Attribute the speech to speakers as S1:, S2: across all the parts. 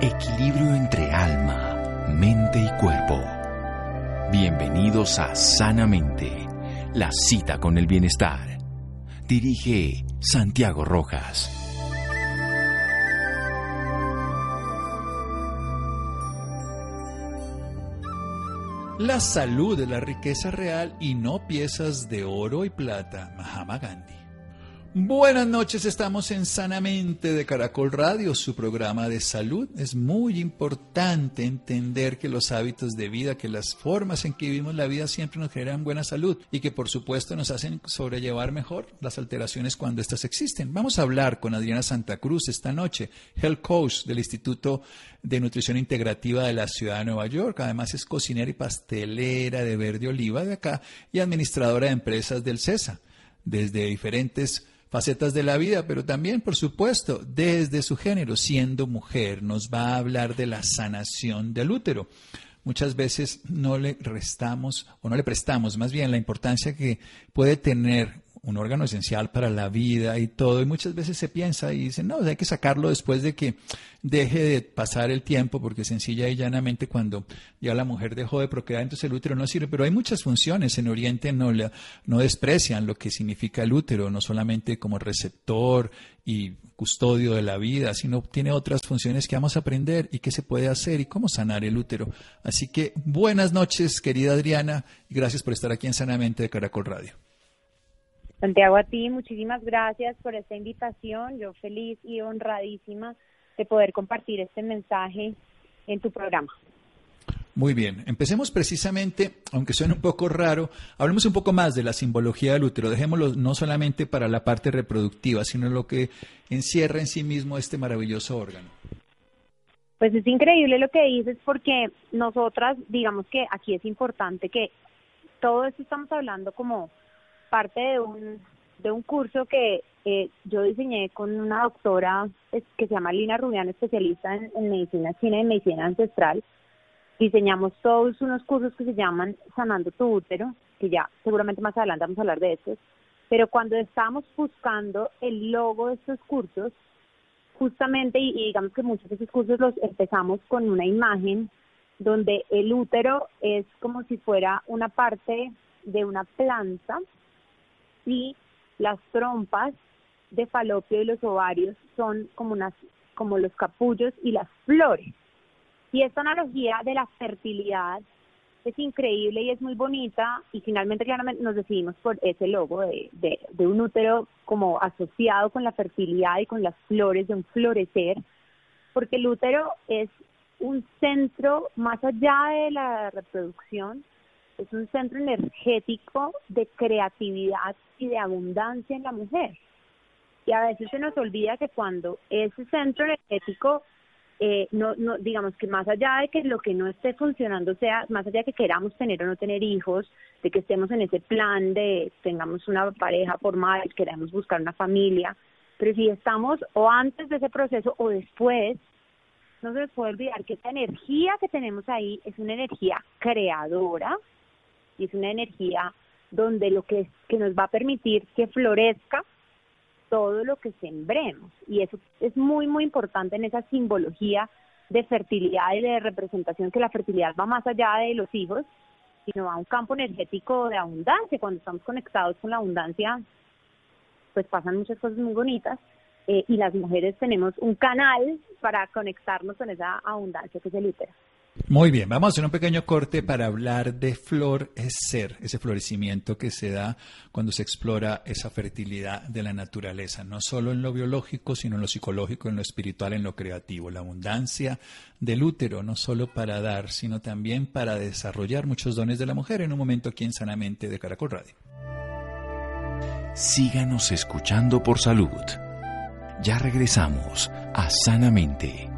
S1: Equilibrio entre alma, mente y cuerpo. Bienvenidos a Sanamente, la cita con el bienestar. Dirige Santiago Rojas.
S2: La salud es la riqueza real y no piezas de oro y plata. Mahama Gandhi. Buenas noches, estamos en Sanamente de Caracol Radio, su programa de salud. Es muy importante entender que los hábitos de vida, que las formas en que vivimos la vida siempre nos generan buena salud y que por supuesto nos hacen sobrellevar mejor las alteraciones cuando éstas existen. Vamos a hablar con Adriana Santa Cruz esta noche, Health Coach del Instituto de Nutrición Integrativa de la Ciudad de Nueva York. Además es cocinera y pastelera de verde oliva de acá y administradora de empresas del CESA. Desde diferentes facetas de la vida, pero también, por supuesto, desde su género, siendo mujer, nos va a hablar de la sanación del útero. Muchas veces no le restamos o no le prestamos más bien la importancia que puede tener un órgano esencial para la vida y todo, y muchas veces se piensa y dice, no, hay que sacarlo después de que deje de pasar el tiempo, porque sencilla y llanamente cuando ya la mujer dejó de procrear, entonces el útero no sirve, pero hay muchas funciones, en Oriente no, no desprecian lo que significa el útero, no solamente como receptor y custodio de la vida, sino tiene otras funciones que vamos a aprender y qué se puede hacer y cómo sanar el útero. Así que buenas noches, querida Adriana, y gracias por estar aquí en Sanamente de Caracol Radio.
S3: Santiago, a ti muchísimas gracias por esta invitación. Yo feliz y honradísima de poder compartir este mensaje en tu programa.
S2: Muy bien, empecemos precisamente, aunque suene un poco raro, hablemos un poco más de la simbología del útero. Dejémoslo no solamente para la parte reproductiva, sino lo que encierra en sí mismo este maravilloso órgano.
S3: Pues es increíble lo que dices porque nosotras, digamos que aquí es importante que todo esto estamos hablando como parte de un, de un curso que eh, yo diseñé con una doctora que se llama Lina Rubiano, especialista en, medicina china y medicina ancestral. Diseñamos todos unos cursos que se llaman Sanando tu útero, que ya seguramente más adelante vamos a hablar de estos. Pero cuando estábamos buscando el logo de estos cursos, justamente, y, y digamos que muchos de esos cursos los empezamos con una imagen donde el útero es como si fuera una parte de una planta y las trompas de falopio y los ovarios son como unas como los capullos y las flores. Y esta analogía de la fertilidad es increíble y es muy bonita y finalmente claramente nos decidimos por ese logo de, de, de un útero como asociado con la fertilidad y con las flores de un florecer, porque el útero es un centro más allá de la reproducción, es un centro energético de creatividad y de abundancia en la mujer. Y a veces se nos olvida que cuando ese centro energético, eh, no, no, digamos que más allá de que lo que no esté funcionando sea, más allá de que queramos tener o no tener hijos, de que estemos en ese plan de tengamos una pareja formal, queremos buscar una familia, pero si estamos o antes de ese proceso o después, no se nos puede olvidar que esa energía que tenemos ahí es una energía creadora y es una energía donde lo que, nos va a permitir que florezca todo lo que sembremos. Y eso es muy, muy importante en esa simbología de fertilidad y de representación, que la fertilidad va más allá de los hijos, sino a un campo energético de abundancia. Cuando estamos conectados con la abundancia, pues pasan muchas cosas muy bonitas. Eh, y las mujeres tenemos un canal para conectarnos con esa abundancia que es el útero.
S2: Muy bien, vamos a hacer un pequeño corte para hablar de flor es ser, ese florecimiento que se da cuando se explora esa fertilidad de la naturaleza, no solo en lo biológico, sino en lo psicológico, en lo espiritual, en lo creativo. La abundancia del útero, no solo para dar, sino también para desarrollar muchos dones de la mujer en un momento aquí en Sanamente de Caracol Radio.
S1: Síganos escuchando por salud. Ya regresamos a Sanamente.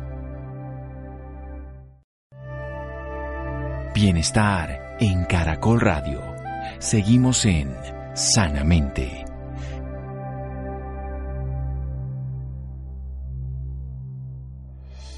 S1: Bienestar en Caracol Radio. Seguimos en Sanamente.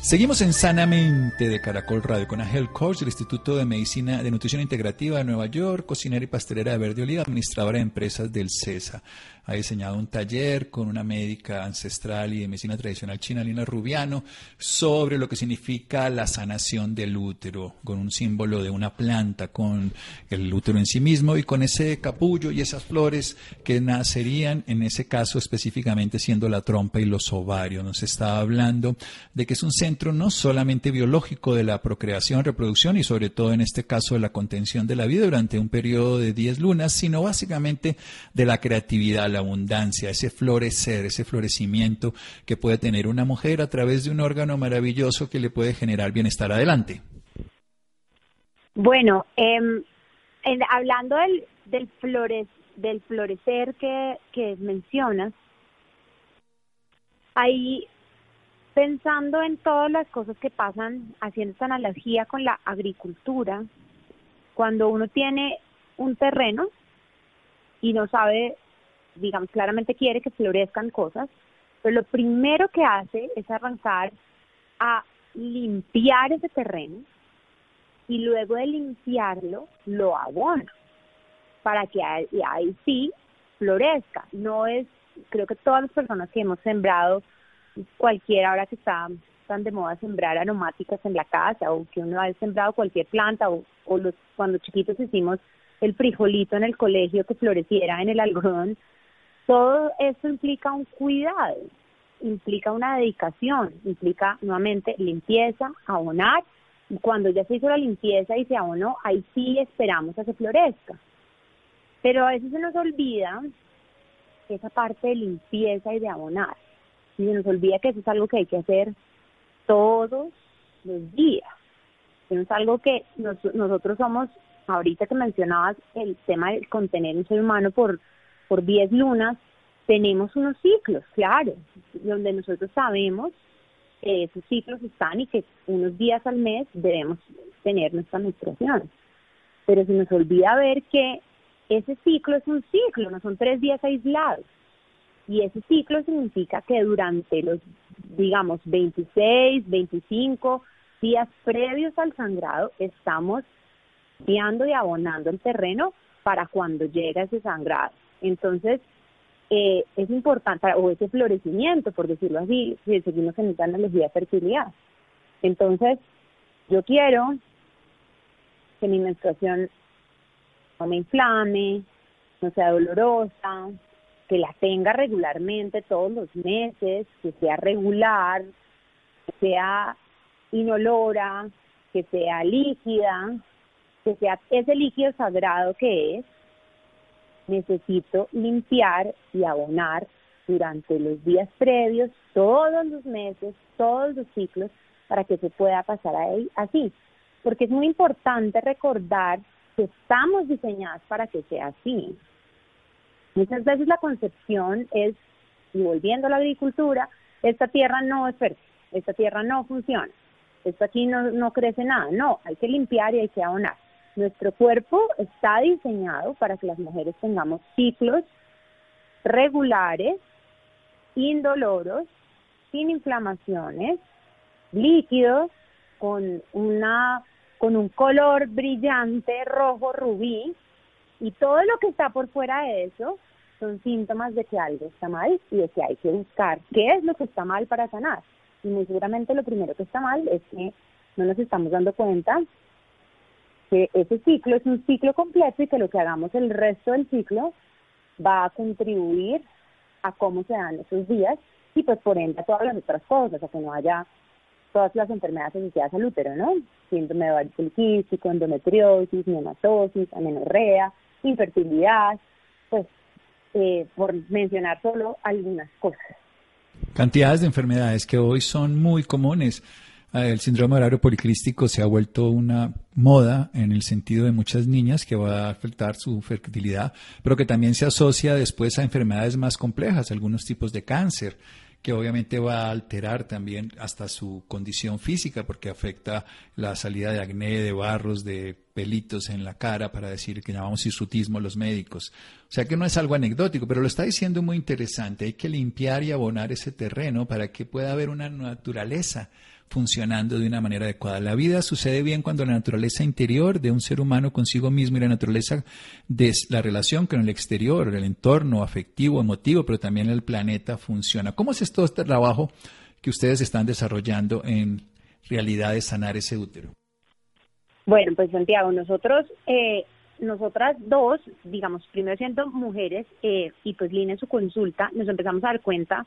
S2: Seguimos en Sanamente de Caracol Radio con Ángel Coach del Instituto de Medicina de Nutrición Integrativa de Nueva York, cocinera y pastelera de Verde Oliva, administradora de empresas del CESA ha diseñado un taller con una médica ancestral y de medicina tradicional china, Lina Rubiano, sobre lo que significa la sanación del útero, con un símbolo de una planta, con el útero en sí mismo y con ese capullo y esas flores que nacerían, en ese caso específicamente siendo la trompa y los ovarios. Nos estaba hablando de que es un centro no solamente biológico de la procreación, reproducción y sobre todo en este caso de la contención de la vida durante un periodo de 10 lunas, sino básicamente de la creatividad, abundancia, ese florecer, ese florecimiento que puede tener una mujer a través de un órgano maravilloso que le puede generar bienestar. Adelante.
S3: Bueno, em, hablando del, del, del florecer que, que mencionas, ahí pensando en todas las cosas que pasan, haciendo esta analogía con la agricultura, cuando uno tiene un terreno y no sabe digamos, claramente quiere que florezcan cosas, pero lo primero que hace es arrancar a limpiar ese terreno y luego de limpiarlo lo abona para que ahí, ahí sí florezca. No es, creo que todas las personas que hemos sembrado, cualquiera ahora que está tan de moda sembrar aromáticas en la casa o que uno ha sembrado cualquier planta o, o los, cuando chiquitos hicimos el frijolito en el colegio que floreciera en el algodón, todo eso implica un cuidado, implica una dedicación, implica nuevamente limpieza, abonar. Y cuando ya se hizo la limpieza y se abonó, ahí sí esperamos a que florezca. Pero a veces se nos olvida esa parte de limpieza y de abonar. Y se nos olvida que eso es algo que hay que hacer todos los días. Eso es algo que nosotros somos, ahorita que mencionabas el tema de contener un ser humano por por 10 lunas, tenemos unos ciclos, claro, donde nosotros sabemos que esos ciclos están y que unos días al mes debemos tener nuestra menstruación. Pero se nos olvida ver que ese ciclo es un ciclo, no son tres días aislados. Y ese ciclo significa que durante los, digamos, 26, 25 días previos al sangrado estamos guiando y abonando el terreno para cuando llega ese sangrado. Entonces, eh, es importante, o ese florecimiento, por decirlo así, si seguimos en esta analogía de fertilidad. Entonces, yo quiero que mi menstruación no me inflame, no sea dolorosa, que la tenga regularmente todos los meses, que sea regular, que sea inolora, que sea líquida, que sea ese líquido sagrado que es, necesito limpiar y abonar durante los días previos, todos los meses, todos los ciclos, para que se pueda pasar ahí así. Porque es muy importante recordar que estamos diseñadas para que sea así. Muchas veces la concepción es, y volviendo a la agricultura, esta tierra no es fértil, esta tierra no funciona, esto aquí no, no crece nada. No, hay que limpiar y hay que abonar. Nuestro cuerpo está diseñado para que las mujeres tengamos ciclos regulares, indoloros, sin inflamaciones, líquidos, con una con un color brillante rojo rubí y todo lo que está por fuera de eso son síntomas de que algo está mal y de que hay que buscar qué es lo que está mal para sanar. Y muy seguramente lo primero que está mal es que no nos estamos dando cuenta que ese ciclo es un ciclo completo y que lo que hagamos el resto del ciclo va a contribuir a cómo se dan esos días y pues por ende a todas las otras cosas, a que no haya todas las enfermedades asociadas al útero, ¿no? Síndrome de ovario poliquístico, endometriosis, neumatosis, amenorrea, infertilidad, pues eh, por mencionar solo algunas cosas.
S2: Cantidades de enfermedades que hoy son muy comunes el síndrome ovario policrístico se ha vuelto una moda en el sentido de muchas niñas que va a afectar su fertilidad, pero que también se asocia después a enfermedades más complejas, algunos tipos de cáncer, que obviamente va a alterar también hasta su condición física porque afecta la salida de acné, de barros, de pelitos en la cara, para decir que llamamos hirsutismo los médicos. O sea que no es algo anecdótico, pero lo está diciendo muy interesante. Hay que limpiar y abonar ese terreno para que pueda haber una naturaleza funcionando de una manera adecuada. La vida sucede bien cuando la naturaleza interior de un ser humano consigo mismo y la naturaleza de la relación con el exterior, el entorno afectivo, emotivo, pero también el planeta funciona. ¿Cómo es todo este trabajo que ustedes están desarrollando en realidad de sanar ese útero?
S3: Bueno, pues Santiago, nosotros, eh, nosotras dos, digamos, primero siendo mujeres eh, y pues Lina en su consulta, nos empezamos a dar cuenta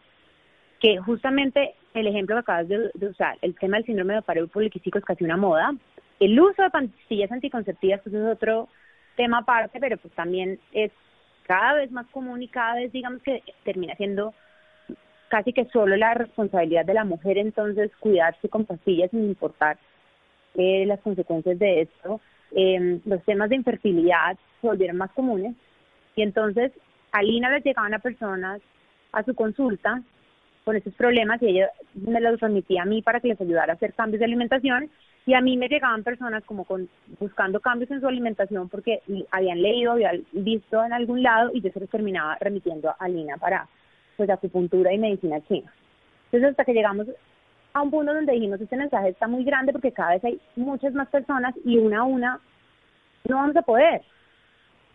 S3: que justamente el ejemplo que acabas de, usar, el tema del síndrome de ovario poliquístico es casi una moda. El uso de pastillas anticonceptivas pues es otro tema aparte, pero pues también es cada vez más común y cada vez digamos que termina siendo casi que solo la responsabilidad de la mujer entonces cuidarse con pastillas sin importar eh, las consecuencias de esto. Eh, los temas de infertilidad se volvieron más comunes y entonces a Lina le llegaban a personas a su consulta con estos problemas y ella me los remitía a mí para que les ayudara a hacer cambios de alimentación y a mí me llegaban personas como con buscando cambios en su alimentación porque habían leído, habían visto en algún lado y yo se los terminaba remitiendo a Lina para pues acupuntura y medicina china. Entonces hasta que llegamos a un punto donde dijimos este mensaje está muy grande porque cada vez hay muchas más personas y una a una no vamos a poder.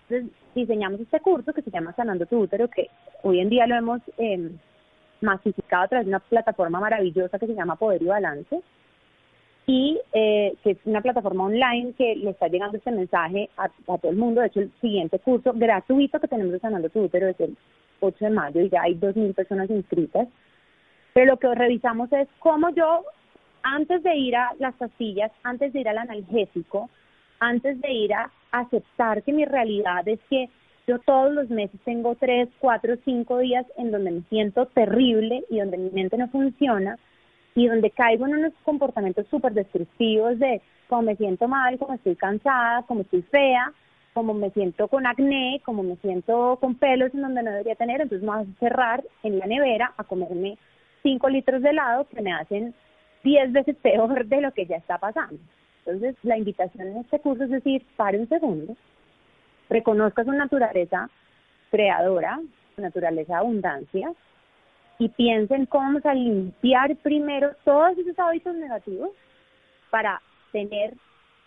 S3: Entonces diseñamos este curso que se llama Sanando tu útero que hoy en día lo hemos eh, masificado a través de una plataforma maravillosa que se llama Poder y Balance y eh, que es una plataforma online que le está llegando este mensaje a, todo el mundo. De hecho, el siguiente curso gratuito que tenemos de Sanando tu útero es el 8 de mayo y ya hay 2.000 personas inscritas. Pero lo que revisamos es cómo yo, antes de ir a las pastillas, antes de ir al analgésico, antes de ir a aceptar que mi realidad es que yo todos los meses tengo tres, cuatro, cinco días en donde me siento terrible y donde mi mente no funciona y donde caigo en unos comportamientos súper destructivos de cómo me siento mal, cómo estoy cansada, cómo estoy fea, como me siento con acné, como me siento con pelos en donde no debería tener, entonces me voy a cerrar en la nevera a comerme 5 litros de helado que me hacen 10 veces peor de lo que ya está pasando. Entonces, la invitación en este curso es decir, pare un segundo, reconozca su naturaleza creadora, su naturaleza abundancia, y piensen cómo vamos a limpiar primero todos esos hábitos negativos para tener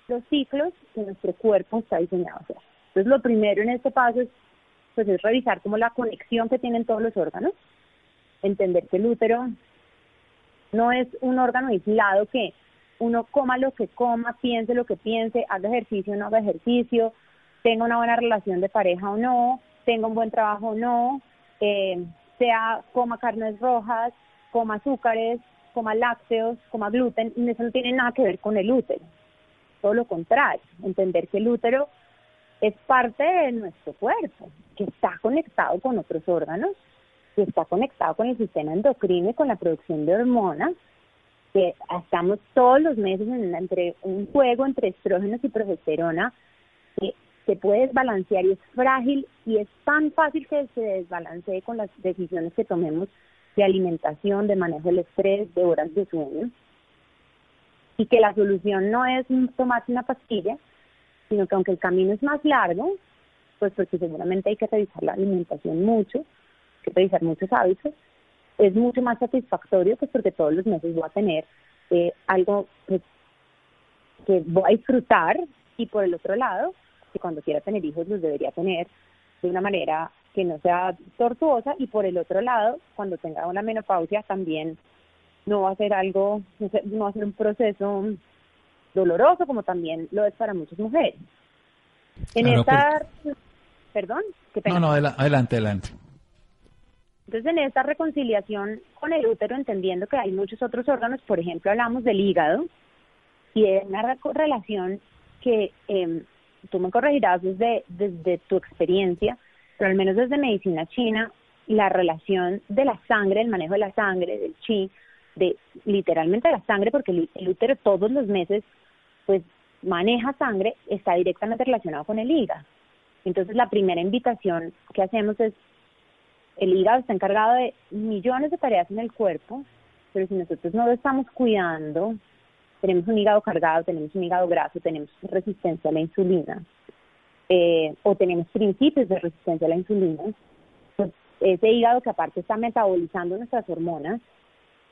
S3: los ciclos que nuestro cuerpo está diseñado hacer. Entonces, lo primero en este paso es, pues, es revisar como la conexión que tienen todos los órganos, entender que el útero no es un órgano aislado que uno coma lo que coma, piense lo que piense, haga ejercicio no haga ejercicio, tenga una buena relación de pareja o no, tenga un buen trabajo o no, eh, sea coma carnes rojas, coma azúcares, coma lácteos, coma gluten, y eso no tiene nada que ver con el útero. Todo lo contrario, entender que el útero es parte de nuestro cuerpo, que está conectado con otros órganos, que está conectado con el sistema endocrino y con la producción de hormonas, que estamos todos los meses en, entre un juego entre estrógenos y progesterona que se puede desbalancear y es frágil y es tan fácil que se desbalancee con las decisiones que tomemos de alimentación, de manejo del estrés, de horas de sueño. Y que la solución no es tomarse una pastilla, sino que aunque el camino es más largo, pues porque seguramente hay que revisar la alimentación mucho, hay que revisar muchos hábitos, es mucho más satisfactorio pues porque todos los meses voy a tener eh, algo pues, que voy a disfrutar y por el otro lado, que cuando quiera tener hijos los debería tener de una manera que no sea tortuosa y por el otro lado, cuando tenga una menopausia también no va a ser algo, no va a ser un proceso doloroso como también lo es para muchas mujeres. En esta, perdón,
S2: No, no, adelante, adelante.
S3: Entonces, en esta reconciliación con el útero, entendiendo que hay muchos otros órganos, por ejemplo, hablamos del hígado, y de una relación que eh, tú me corregirás desde, desde tu experiencia, pero al menos desde medicina china, la relación de la sangre, el manejo de la sangre, del chi, de literalmente la sangre, porque el, útero todos los meses pues maneja sangre, está directamente relacionado con el hígado. Entonces la primera invitación que hacemos es, el hígado está encargado de millones de tareas en el cuerpo, pero si nosotros no lo estamos cuidando, tenemos un hígado cargado, tenemos un hígado graso, tenemos resistencia a la insulina, eh, o tenemos principios de resistencia a la insulina, pues ese hígado que aparte está metabolizando nuestras hormonas,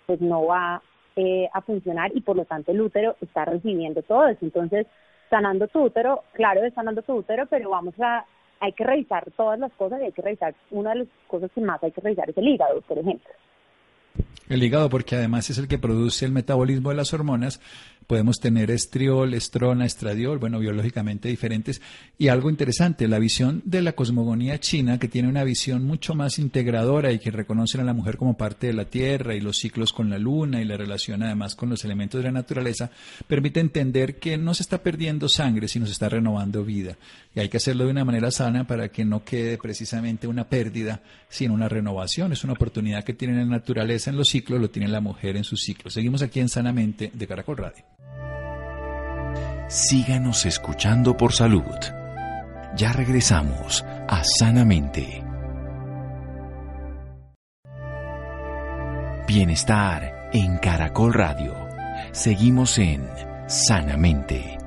S3: pues no va eh, a funcionar y por lo tanto el útero está recibiendo todo eso. Entonces, sanando tu útero, claro, es sanando tu útero, pero vamos a, hay que revisar todas las cosas y hay que revisar, una de las cosas que más hay que revisar es el hígado, por ejemplo.
S2: El hígado, porque además es el que produce el metabolismo de las hormonas podemos tener estriol, estrona, estradiol, bueno, biológicamente diferentes. Y algo interesante, la visión de la cosmogonía china, que tiene una visión mucho más integradora y que reconoce a la mujer como parte de la tierra y los ciclos con la luna y la relación además con los elementos de la naturaleza, permite entender que no se está perdiendo sangre, sino se está renovando vida. Y hay que hacerlo de una manera sana para que no quede precisamente una pérdida, sino una renovación. Es una oportunidad que tiene la naturaleza en los ciclos, lo tiene la mujer en sus ciclos. Seguimos aquí en Sanamente de Caracol Radio
S1: síganos escuchando por salud. Ya regresamos a Sanamente. Bienestar en Caracol Radio. Seguimos en Sanamente.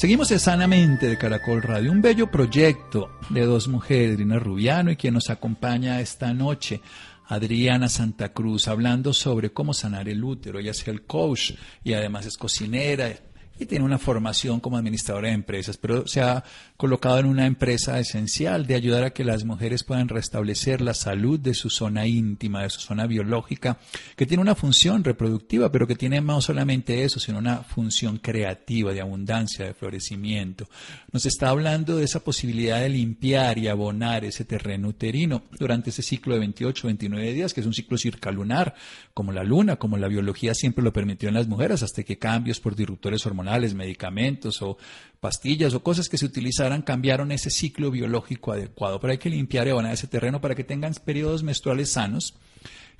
S2: Seguimos en Sanamente de Caracol Radio, un bello proyecto de dos mujeres, Irina Rubiano y quien nos acompaña esta noche, Adriana Santa Cruz, hablando sobre cómo sanar el útero. Ella es el coach y además es cocinera, y tiene una formación como administradora de empresas, pero se ha colocado en una empresa esencial de ayudar a que las mujeres puedan restablecer la salud de su zona íntima, de su zona biológica, que tiene una función reproductiva, pero que tiene no solamente eso, sino una función creativa, de abundancia, de florecimiento. Nos está hablando de esa posibilidad de limpiar y abonar ese terreno uterino durante ese ciclo de 28, 29 días, que es un ciclo circalunar, como la luna, como la biología siempre lo permitió en las mujeres, hasta que cambios por disruptores hormonales medicamentos o pastillas o cosas que se utilizaran cambiaron ese ciclo biológico adecuado. Pero hay que limpiar abonar ese terreno para que tengan periodos menstruales sanos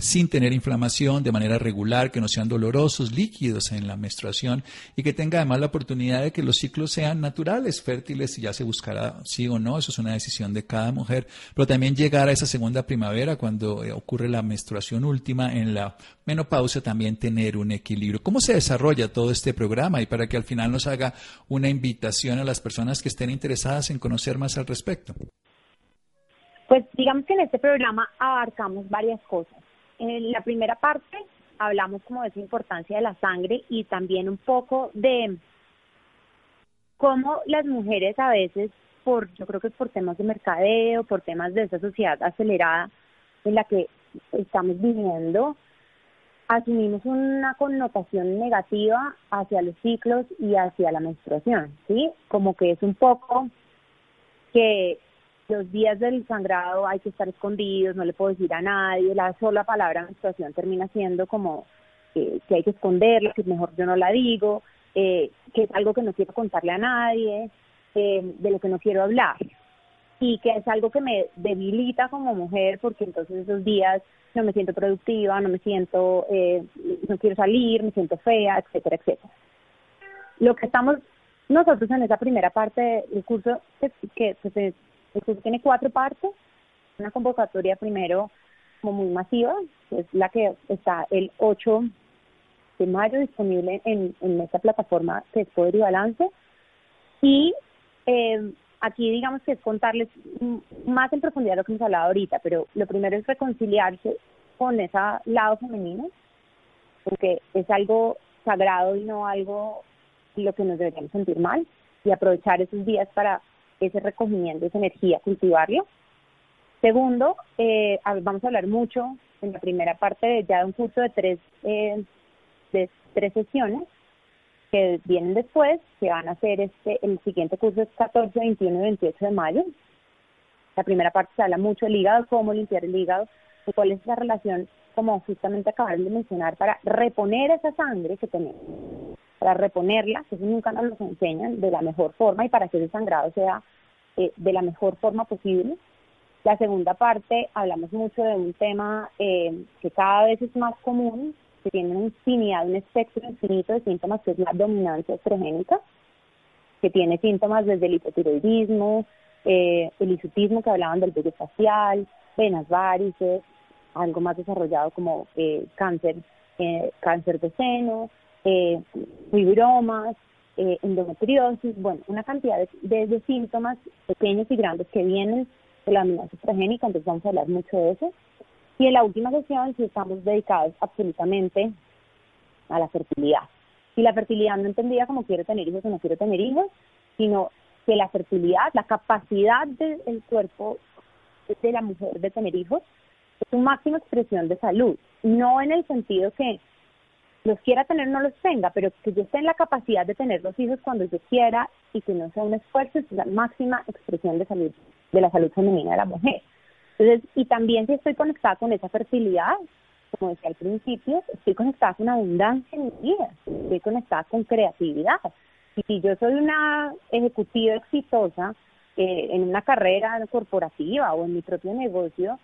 S2: sin tener inflamación de manera regular, que no sean dolorosos, líquidos en la menstruación y que tenga además la oportunidad de que los ciclos sean naturales, fértiles, y ya se buscará sí o no, eso es una decisión de cada mujer, pero también llegar a esa segunda primavera cuando eh, ocurre la menstruación última en la menopausia, también tener un equilibrio. ¿Cómo se desarrolla todo este programa y para que al final nos haga una invitación a las personas que estén interesadas en conocer más al respecto?
S3: Pues digamos que en este programa abarcamos varias cosas. En la primera parte hablamos como de esa importancia de la sangre y también un poco de cómo las mujeres a veces, por yo creo que por temas de mercadeo, por temas de esa sociedad acelerada en la que estamos viviendo, asumimos una connotación negativa hacia los ciclos y hacia la menstruación, ¿sí? Como que es un poco que los días del sangrado hay que estar escondidos, no le puedo decir a nadie, la sola palabra menstruación termina siendo como que hay que esconderla, que mejor yo no la digo, eh, que es algo que no quiero contarle a nadie, eh, de lo que no quiero hablar y que es algo que me debilita como mujer porque entonces esos días no me siento productiva, no me siento, eh, no quiero salir, me siento fea, etcétera, etcétera. Lo que estamos nosotros en esa primera parte del curso, que, que pues, curso tiene cuatro partes, una convocatoria primero como muy masiva, es la que está el 8 de mayo disponible en, en esta plataforma que es Poder y Balance. Y eh, aquí digamos que es contarles más en profundidad lo que hemos hablado ahorita, pero lo primero es reconciliarse con ese lado femenino, porque es algo sagrado y no algo lo que nos deberíamos sentir mal, y aprovechar esos días para ese recogimiento, esa energía, cultivarlo. Segundo, eh, vamos a hablar mucho en la primera parte de ya de un curso de tres, eh, de tres sesiones que vienen después, que van a ser este, el siguiente curso es 14, 21 y 28 de mayo. La primera parte se habla mucho del hígado, cómo limpiar el hígado, y cuál es la relación, como justamente acabaron de mencionar, para reponer esa sangre que tenemos para reponerla, que eso nunca nos lo enseñan de la mejor forma y para que ese sangrado sea eh, de la mejor forma posible. La segunda parte, hablamos mucho de un tema eh, que cada vez es más común, que tiene una infinidad, un espectro infinito de síntomas, que es la dominancia estrogénica, que tiene síntomas desde el hipotiroidismo, eh, el isutismo que hablaban del vello facial, venas varices, algo más desarrollado como cáncer, cáncer de seno, eh, fibromas, eh, endometriosis, bueno, una cantidad de, síntomas pequeños y grandes que vienen de la dominancia estrogénica, entonces vamos a hablar mucho de eso. Y en la última sesión sí estamos dedicados absolutamente a la fertilidad. Y la fertilidad no entendida como quiero tener hijos o no quiero tener hijos, sino que la fertilidad, la capacidad del cuerpo de la mujer de tener hijos, es su máxima expresión de salud. No en el sentido que los quiera tener no los tenga, pero que yo esté en la capacidad de tener los hijos cuando yo quiera y que no sea un esfuerzo, es la máxima expresión de salud, de la salud femenina de la mujer. Entonces, y también si estoy conectada con esa fertilidad, como decía al principio, estoy conectada con abundancia en mi vida, estoy conectada con creatividad. Y si yo soy una ejecutiva exitosa eh, en una carrera corporativa o en mi propio negocio,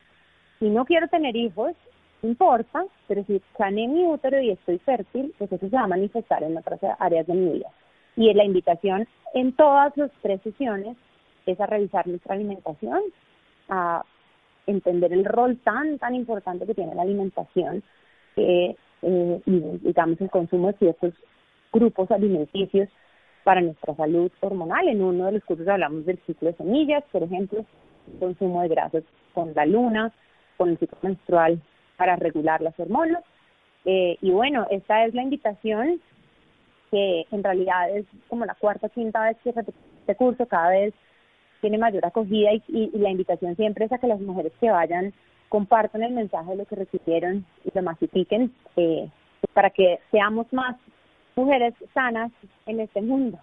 S3: y no quiero tener hijos, importa, pero si sané mi útero y estoy fértil, pues eso se va a manifestar en otras áreas de mi vida. Y la invitación en todas las tres sesiones es a revisar nuestra alimentación, a entender el rol tan, tan importante que tiene la alimentación eh, y, digamos, el consumo de ciertos grupos alimenticios para nuestra salud hormonal. En uno de los cursos hablamos del ciclo de semillas, por ejemplo, consumo de grasas con la luna, con el ciclo menstrual para regular las hormonas. Eh, y bueno, esta es la invitación que en realidad es como la cuarta quinta vez que este curso, cada vez tiene mayor acogida y, la invitación siempre es a que las mujeres que vayan compartan el mensaje de lo que recibieron y lo masifiquen eh, para que seamos más mujeres sanas en este mundo.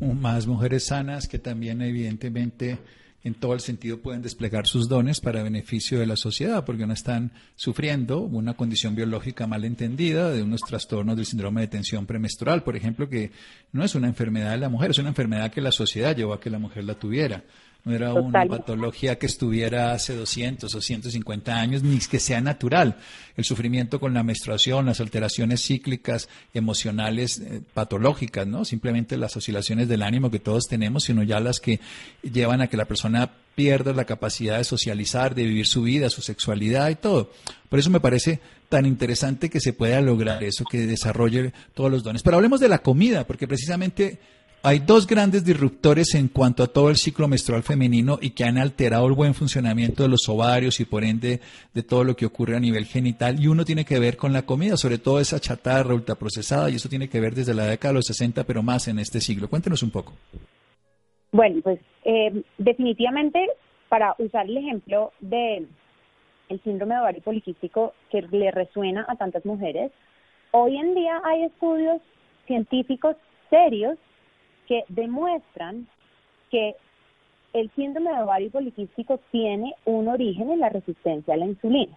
S2: Más mujeres sanas que también evidentemente en todo el sentido pueden desplegar sus dones para beneficio de la sociedad, porque no están sufriendo una condición biológica mal entendida de unos trastornos del síndrome de tensión premenstrual, por ejemplo, que no es una enfermedad de la mujer, es una enfermedad que la sociedad llevó a que la mujer la tuviera no era una patología que estuviera hace 200 o 150 años, ni que sea natural. El sufrimiento con la menstruación, las alteraciones cíclicas, emocionales, eh, patológicas, ¿no? Simplemente las oscilaciones del ánimo que todos tenemos, sino ya las que llevan a que la persona pierda la capacidad de socializar, de vivir su vida, su sexualidad y todo. Por eso me parece tan interesante que se pueda lograr eso, que desarrolle todos los dones. Pero hablemos de la comida, porque precisamente hay dos grandes disruptores en cuanto a todo el ciclo menstrual femenino y que han alterado el buen funcionamiento de los ovarios y por ende de todo lo que ocurre a nivel genital. Y uno tiene que ver con la comida, sobre todo esa chatarra ultraprocesada, y eso tiene que ver desde la década de los 60, pero más en este siglo. Cuéntenos un poco.
S3: Bueno, pues eh, definitivamente para usar el ejemplo de el síndrome de ovario poliquístico que le resuena a tantas mujeres, hoy en día hay estudios científicos serios que demuestran que el síndrome de ovario poliquístico tiene un origen en la resistencia a la insulina.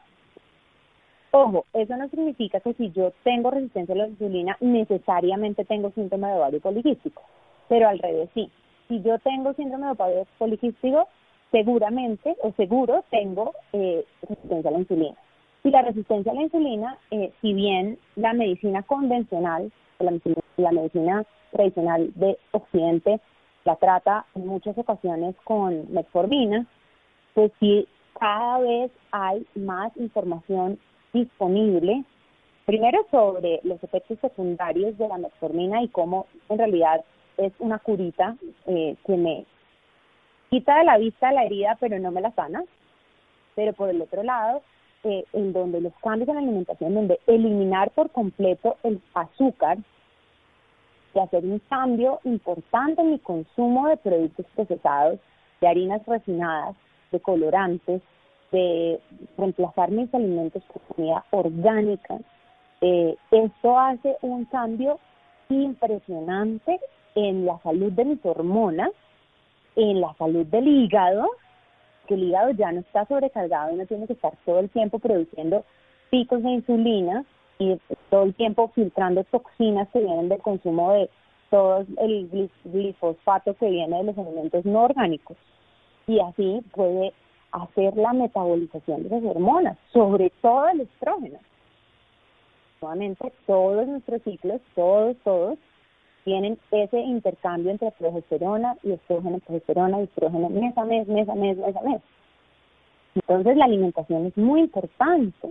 S3: Ojo, eso no significa que si yo tengo resistencia a la insulina necesariamente tengo síndrome de ovario poliquístico, pero al revés sí. Si yo tengo síndrome de ovario poliquístico, seguramente o seguro tengo eh, resistencia a la insulina. Y la resistencia a la insulina, eh, si bien la medicina convencional, la, la medicina tradicional de Occidente la trata en muchas ocasiones con metformina, pues sí, cada vez hay más información disponible, primero sobre los efectos secundarios de la metformina y cómo en realidad es una curita eh, que me quita de la vista la herida pero no me la sana, pero por el otro lado, eh, en donde los cambios en la alimentación, donde eliminar por completo el azúcar, de hacer un cambio importante en mi consumo de productos procesados, de harinas refinadas, de colorantes, de reemplazar mis alimentos por comida orgánica. Eh, esto hace un cambio impresionante en la salud de mis hormonas, en la salud del hígado, que el hígado ya no está sobrecargado y no tiene que estar todo el tiempo produciendo picos de insulina, y todo el tiempo filtrando toxinas que vienen del consumo de todo el glifosato que viene de los alimentos no orgánicos. Y así puede hacer la metabolización de las hormonas, sobre todo el estrógeno. Nuevamente, todos nuestros ciclos, todos, todos, tienen ese intercambio entre progesterona y estrógeno, progesterona y estrógeno mes a mes, mes a mes, mes a mes. Entonces la alimentación es muy importante.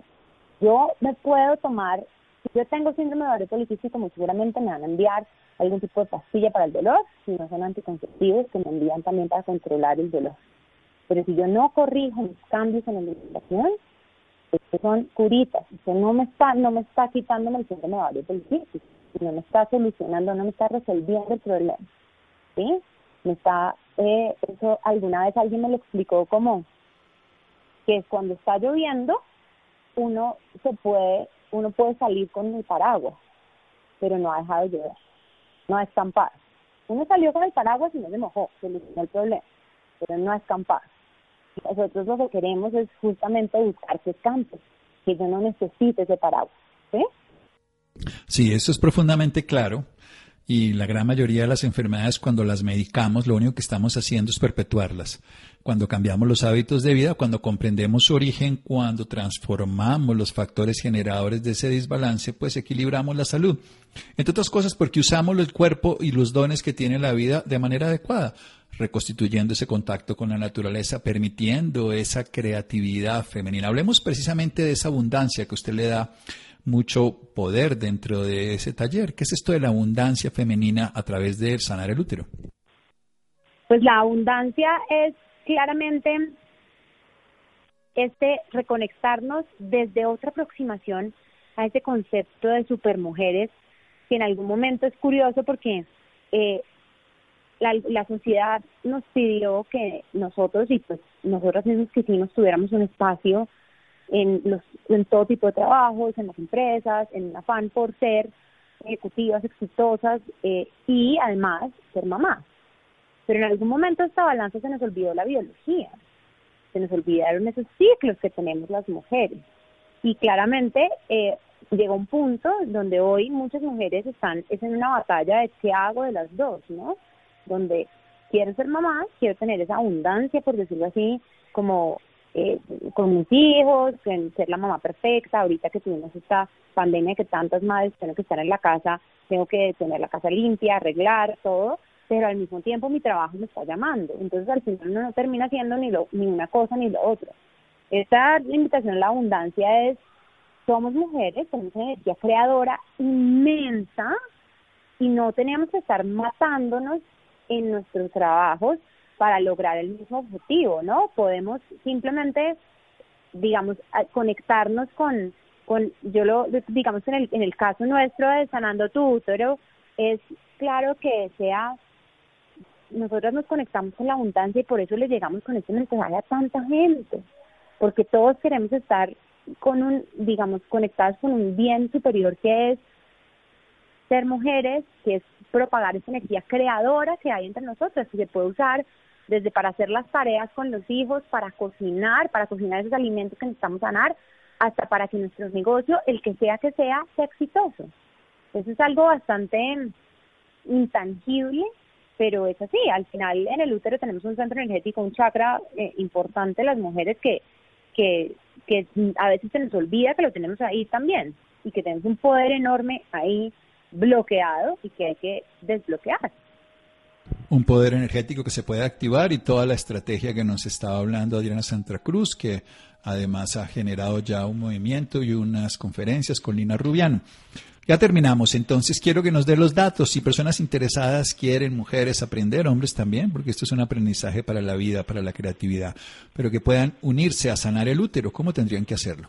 S3: Yo me puedo tomar, si yo tengo síndrome de ovario poliquístico, seguramente me van a enviar algún tipo de pastilla para el dolor, si no son anticonceptivos que me envían también para controlar el dolor. Pero si yo no corrijo mis cambios en la alimentación, estos son curitas, no me está, no me está quitándome el síndrome ovario poliquístico, no me está solucionando, no me está resolviendo el problema. ¿Sí? Me está, eh, eso alguna vez alguien me lo explicó como que cuando está lloviendo, uno se puede, uno puede salir con el paraguas, pero no ha dejado de llover, no ha escampado. Uno salió con el paraguas y no se mojó, solucionó el problema, pero no ha escampado. Nosotros lo que queremos es justamente buscar que escampe, que yo no necesite ese paraguas. ¿sí?
S2: Sí, eso es profundamente claro. Y la gran mayoría de las enfermedades, cuando las medicamos, lo único que estamos haciendo es perpetuarlas. Cuando cambiamos los hábitos de vida, cuando comprendemos su origen, cuando transformamos los factores generadores de ese desbalance, pues equilibramos la salud. Entre otras cosas, porque usamos el cuerpo y los dones que tiene la vida de manera adecuada, reconstituyendo ese contacto con la naturaleza, permitiendo esa creatividad femenina. Hablemos precisamente de esa abundancia que usted le da mucho poder dentro de ese taller. ¿Qué es esto de la abundancia femenina a través de sanar el útero?
S3: Pues la abundancia es claramente este reconectarnos desde otra aproximación a ese concepto de supermujeres que en algún momento es curioso porque eh, la, la, sociedad nos pidió que nosotros y pues nosotras mismos quisimos tuviéramos un espacio en, los, en todo tipo de trabajos, en las empresas, en afán por ser ejecutivas exitosas eh, y además ser mamás. Pero en algún momento esta balanza se nos olvidó la biología, se nos olvidaron esos ciclos que tenemos las mujeres. Y claramente eh, llegó un punto donde hoy muchas mujeres están es en una batalla de qué hago de las dos, ¿no? Donde quiero ser mamá, quiero tener esa abundancia, por decirlo así, como eh, con mis hijos, en ser la mamá perfecta, ahorita que tuvimos esta pandemia que tantas madres tienen que estar en la casa, tengo que tener la casa limpia, arreglar todo, pero al mismo tiempo mi trabajo me está llamando, entonces al final no termina haciendo ni, lo, ni una cosa ni lo otro. Esta invitación a la abundancia es, somos mujeres, tenemos energía creadora inmensa y no tenemos que estar matándonos en nuestros trabajos para lograr el mismo objetivo, ¿no? Podemos simplemente, digamos, conectarnos con, con yo lo, digamos, en el, en el caso nuestro de Sanando tu útero, es claro que sea, nosotros nos conectamos con la abundancia y por eso le llegamos con este mensaje a tanta gente, porque todos queremos estar con un, digamos, conectados con un bien superior que es ser mujeres, que es propagar esa energía creadora que hay entre nosotros, que se puede usar desde para hacer las tareas con los hijos, para cocinar, para cocinar esos alimentos que necesitamos sanar, hasta para que nuestro negocio, el que sea que sea, sea exitoso. Eso es algo bastante intangible, pero es así. Al final en el útero tenemos un centro energético, un chakra eh, importante, las mujeres que, que, que a veces se nos olvida que lo tenemos ahí también y que tenemos un poder enorme ahí bloqueado y que hay que desbloquear
S2: un poder energético que se puede activar y toda la estrategia que nos estaba hablando Adriana Santa Cruz, que además ha generado ya un movimiento y unas conferencias con Lina Rubiano. Ya terminamos, entonces quiero que nos dé los datos. Si personas interesadas quieren, mujeres, aprender, hombres también, porque esto es un aprendizaje para la vida, para la creatividad, pero que puedan unirse a sanar el útero, ¿cómo tendrían que hacerlo?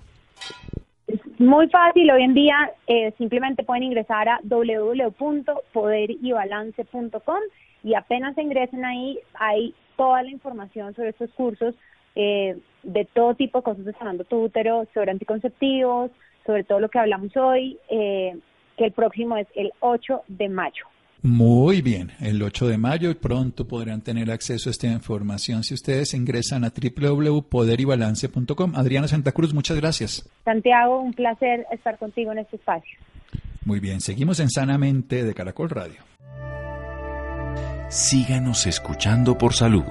S3: Muy fácil, hoy en día eh, simplemente pueden ingresar a www.poderibalance.com y apenas ingresen ahí, hay toda la información sobre estos cursos eh, de todo tipo de cosas de sanando tu útero, sobre anticonceptivos, sobre todo lo que hablamos hoy, eh, que el próximo es el 8 de mayo.
S2: Muy bien, el 8 de mayo pronto podrán tener acceso a esta información si ustedes ingresan a www.poderibalance.com. Adriana Santa Cruz, muchas gracias.
S3: Santiago, un placer estar contigo en este espacio.
S2: Muy bien, seguimos en Sanamente de Caracol Radio.
S1: Síganos escuchando por salud.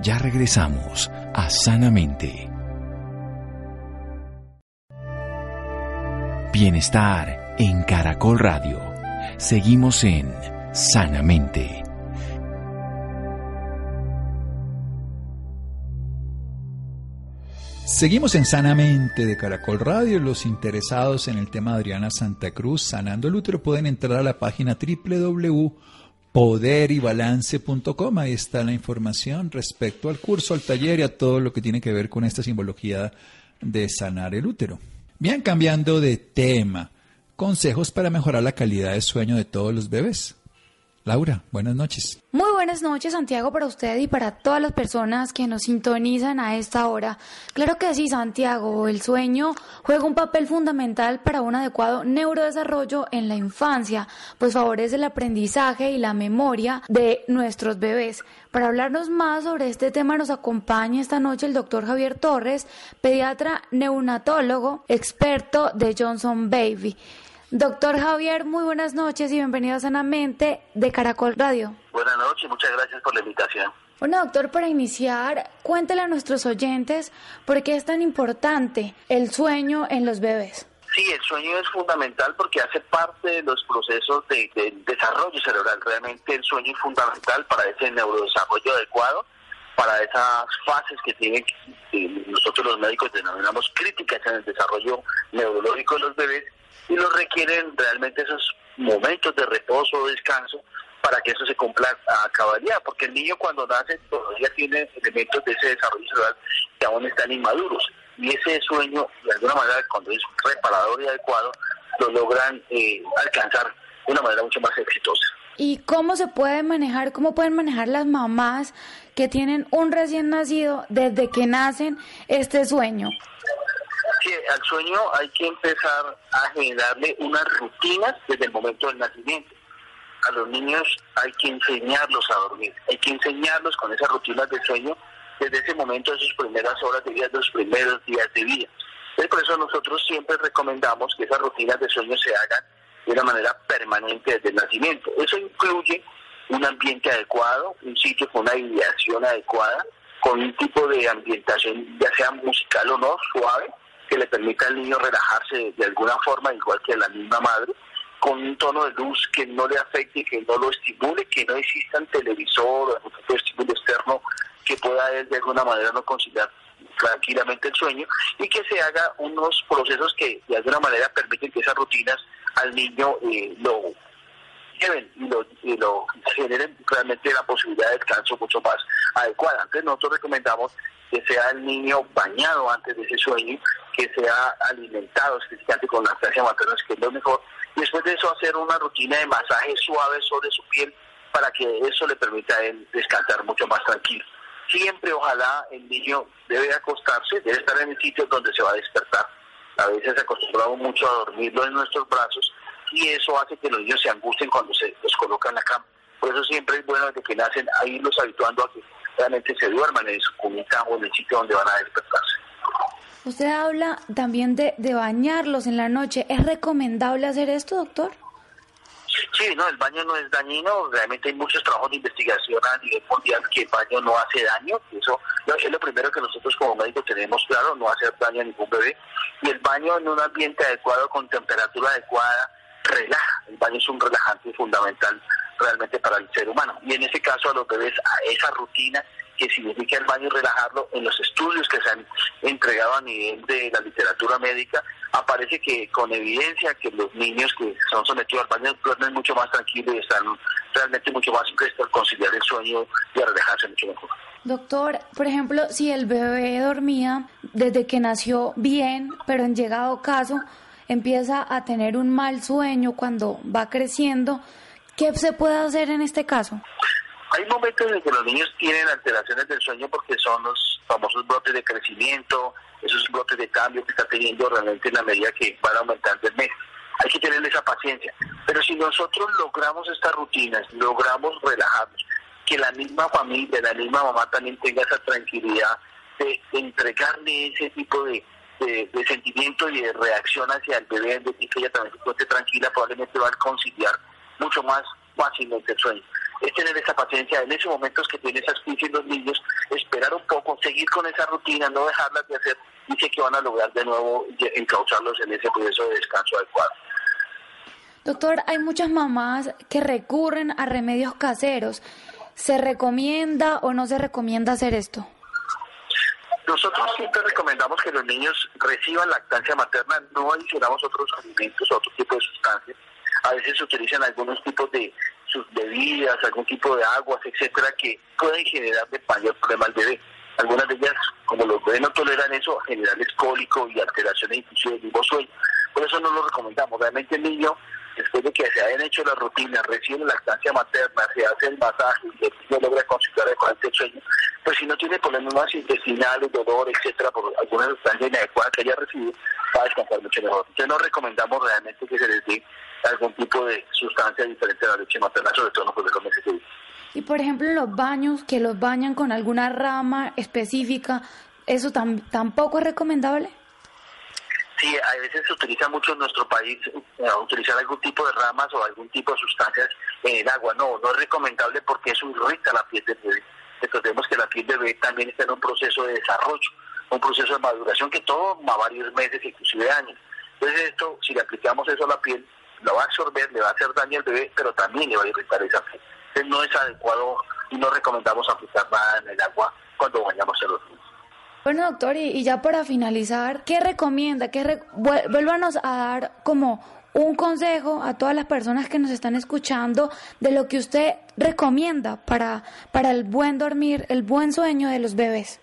S1: Ya regresamos a Sanamente. Bienestar en Caracol Radio. Seguimos en Sanamente.
S2: Seguimos en Sanamente de Caracol Radio. Los interesados en el tema Adriana Santa Cruz, Sanando el Útero, pueden entrar a la página www.poderybalance.com. Ahí está la información respecto al curso, al taller y a todo lo que tiene que ver con esta simbología de sanar el útero. Bien, cambiando de tema. Consejos para mejorar la calidad de sueño de todos los bebés. Laura, buenas noches.
S4: Muy buenas noches, Santiago, para usted y para todas las personas que nos sintonizan a esta hora. Claro que sí, Santiago, el sueño juega un papel fundamental para un adecuado neurodesarrollo en la infancia, pues favorece el aprendizaje y la memoria de nuestros bebés. Para hablarnos más sobre este tema nos acompaña esta noche el doctor Javier Torres, pediatra neonatólogo, experto de Johnson Baby. Doctor Javier, muy buenas noches y bienvenido a Sanamente de Caracol Radio.
S5: Buenas noches, muchas gracias por la invitación.
S4: Bueno, doctor, para iniciar, cuéntele a nuestros oyentes por qué es tan importante el sueño en los bebés.
S5: Sí, el sueño es fundamental porque hace parte de los procesos de, desarrollo cerebral. Realmente el sueño es fundamental para ese neurodesarrollo adecuado, para esas fases que tienen nosotros los médicos denominamos críticas en el desarrollo neurológico de los bebés y lo requieren realmente esos momentos de reposo o descanso para que eso se cumpla a cabalidad, porque el niño cuando nace todavía tiene elementos de ese desarrollo cerebral que aún están inmaduros y ese sueño, de alguna manera, cuando es reparador y adecuado, lo logran eh, alcanzar de una manera mucho más exitosa.
S4: ¿Y cómo se puede manejar, cómo pueden manejar las mamás que tienen un recién nacido desde que nacen este sueño?
S5: Al sueño hay que empezar a generarle unas rutinas desde el momento del nacimiento. A los niños hay que enseñarlos a dormir, hay que enseñarlos con esas rutinas de sueño desde ese momento, de sus primeras horas de vida, de sus primeros días de vida. por eso nosotros siempre recomendamos que esas rutinas de sueño se hagan de una manera permanente desde el nacimiento. Eso incluye un ambiente adecuado, un sitio con una ideación adecuada, con un tipo de ambientación, ya sea musical o no, suave, que le permita al niño relajarse de alguna forma, igual que a la misma madre, con un tono de luz que no le afecte, que no lo estimule, que no exista un televisor o algún estímulo externo que pueda él de alguna manera no conciliar tranquilamente el sueño y que se haga unos procesos que de alguna manera permiten que esas rutinas al niño eh, lo lleven y lo, generen realmente la posibilidad de descanso mucho más adecuada. Entonces nosotros recomendamos que sea el niño bañado antes de ese sueño, que sea alimentado específicamente con lactancia materna, que es lo mejor. Después de eso hacer una rutina de masaje suave sobre su piel para que eso le permita a él descansar mucho más tranquilo. Siempre, ojalá, el niño debe acostarse, debe estar en el sitio donde se va a despertar. A veces acostumbramos mucho a dormirlo en nuestros brazos y eso hace que los niños se angustien cuando se los colocan en la cama. Por eso siempre es bueno desde que nacen a irlos habituando a que realmente se duerman en su cunita o en el sitio donde van a despertarse.
S4: Usted habla también de, de bañarlos en la noche. ¿Es recomendable hacer esto, doctor?
S5: Sí, no, el baño no es dañino. Realmente hay muchos trabajos de investigación a nivel mundial que el baño no hace daño. Eso es lo primero que nosotros como médicos tenemos claro, no hacer daño a ningún bebé. Y el baño en un ambiente adecuado, con temperatura adecuada, relaja. El baño es un relajante fundamental realmente para el ser humano. Y en ese caso a los bebés, a esa rutina que significa el baño relajarlo, en los estudios que se han entregado a nivel de la literatura médica, aparece que con evidencia que los niños que son sometidos al baño duermen mucho más tranquilos y están realmente mucho más prestos a conciliar el sueño y a relajarse mucho mejor.
S4: Doctor, por ejemplo, si el bebé dormía desde que nació bien, pero en llegado caso empieza a tener un mal sueño cuando va creciendo, ¿Qué se puede hacer en este caso?
S5: Hay momentos en que los niños tienen alteraciones del sueño porque son los famosos brotes de crecimiento, esos brotes de cambio que está teniendo realmente en la medida que van aumentando el mes. Hay que tener esa paciencia. Pero si nosotros logramos estas rutinas, logramos relajarnos, que la misma familia, la misma mamá también tenga esa tranquilidad de, entregarle ese tipo de, de, sentimiento y de reacción hacia el bebé, de que ella también se encuentre tranquila, probablemente va a conciliar mucho más fácilmente el sueño. Es tener esa paciencia en esos momentos que tienen esas crisis los niños, esperar un poco, seguir con esa rutina, no dejarlas de hacer y sé que van a lograr de nuevo encaucharlos en ese proceso de descanso adecuado.
S4: Doctor, hay muchas mamás que recurren a remedios caseros. ¿Se recomienda o no se recomienda hacer esto?
S5: Nosotros siempre recomendamos que los niños reciban lactancia materna, no adicionamos otros alimentos, otro tipo de sustancias. A veces se utilizan algunos tipos de sus bebidas, algún tipo de aguas, etcétera, que pueden generar de mayor problema al bebé. Algunas de ellas, como los bebés no toleran eso, generarles cólico y alteraciones inclusive del mismo sueño. Por eso no lo recomendamos. Realmente el niño después de que se hayan hecho las rutinas, recibe la lactancia materna, se hace el masaje y el logra conciliar adecuadamente el sueño, pues si no tiene problemas intestinales, dolor, etcétera, por alguna sustancia inadecuada que haya recibido, va a descansar mucho mejor. Entonces no recomendamos realmente que se les dé algún tipo de sustancia diferente a la leche materna, sobre todo en los primeros meses de vida.
S4: Y por ejemplo los baños, que los bañan con alguna rama específica, ¿eso tampoco es recomendable?
S5: Sí, a veces se utiliza mucho en nuestro país eh, utilizar algún tipo de ramas o algún tipo de sustancias en el agua. No, no es recomendable porque eso irrita la piel del bebé. Recordemos que la piel del bebé también está en un proceso de desarrollo, un proceso de maduración que toma varios meses, inclusive años. Entonces esto, si le aplicamos eso a la piel, lo va a absorber, le va a hacer daño al bebé, pero también le va a irritar esa piel. Entonces no es adecuado y no recomendamos aplicar nada en el agua cuando bañamos a los.
S4: Bueno, doctor, y, ya para finalizar, ¿qué recomienda? ¿Qué Vuélvanos a dar como un consejo a todas las personas que nos están escuchando de lo que usted recomienda para, para el buen dormir, el buen sueño de los bebés.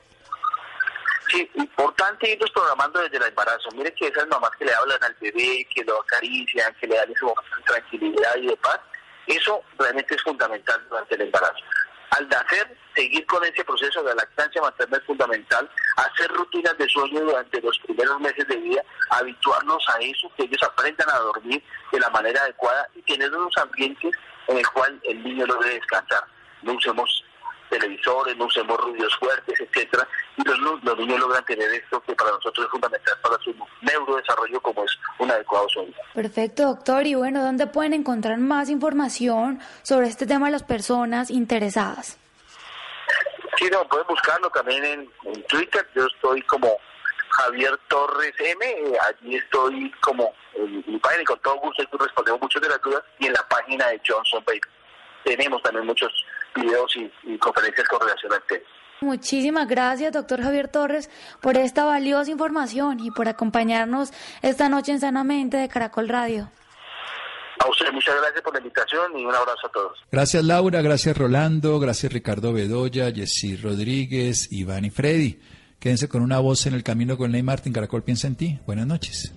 S5: Sí, importante irlos programando desde el embarazo. Mire que esas mamás que le hablan al bebé, que lo acarician, que le dan ese momento de tranquilidad y de paz, eso realmente es fundamental durante el embarazo al nacer, seguir con ese proceso de lactancia materna es fundamental, hacer rutinas de sueño durante los primeros meses de vida, habituarnos a eso, que ellos aprendan a dormir de la manera adecuada y tener unos ambientes en el cual el niño lo debe descansar. No usemos televisores, no usemos ruidos fuertes, etcétera, y los, los niños logran tener esto que para nosotros es fundamental para su neurodesarrollo como es un adecuado sueño.
S4: Perfecto, doctor. Y bueno, ¿dónde pueden encontrar más información sobre este tema las personas interesadas?
S5: Sí, no, pueden buscarlo también en, Twitter. Yo estoy como Javier Torres M. Allí estoy como en mi página y con todo gusto respondemos muchas de las dudas y en la página de Johnson Baby. Tenemos también muchos videos y, conferencias con relación al tema.
S4: Muchísimas gracias, doctor Javier Torres, por esta valiosa información y por acompañarnos esta noche en Sanamente de Caracol Radio.
S5: A usted muchas gracias por la invitación y un abrazo a todos.
S2: Gracias Laura, gracias Rolando, gracias Ricardo Bedoya, Jessy Rodríguez, Iván y Freddy. Quédense con una voz en el camino con Ley Martín. Caracol piensa en ti. Buenas noches.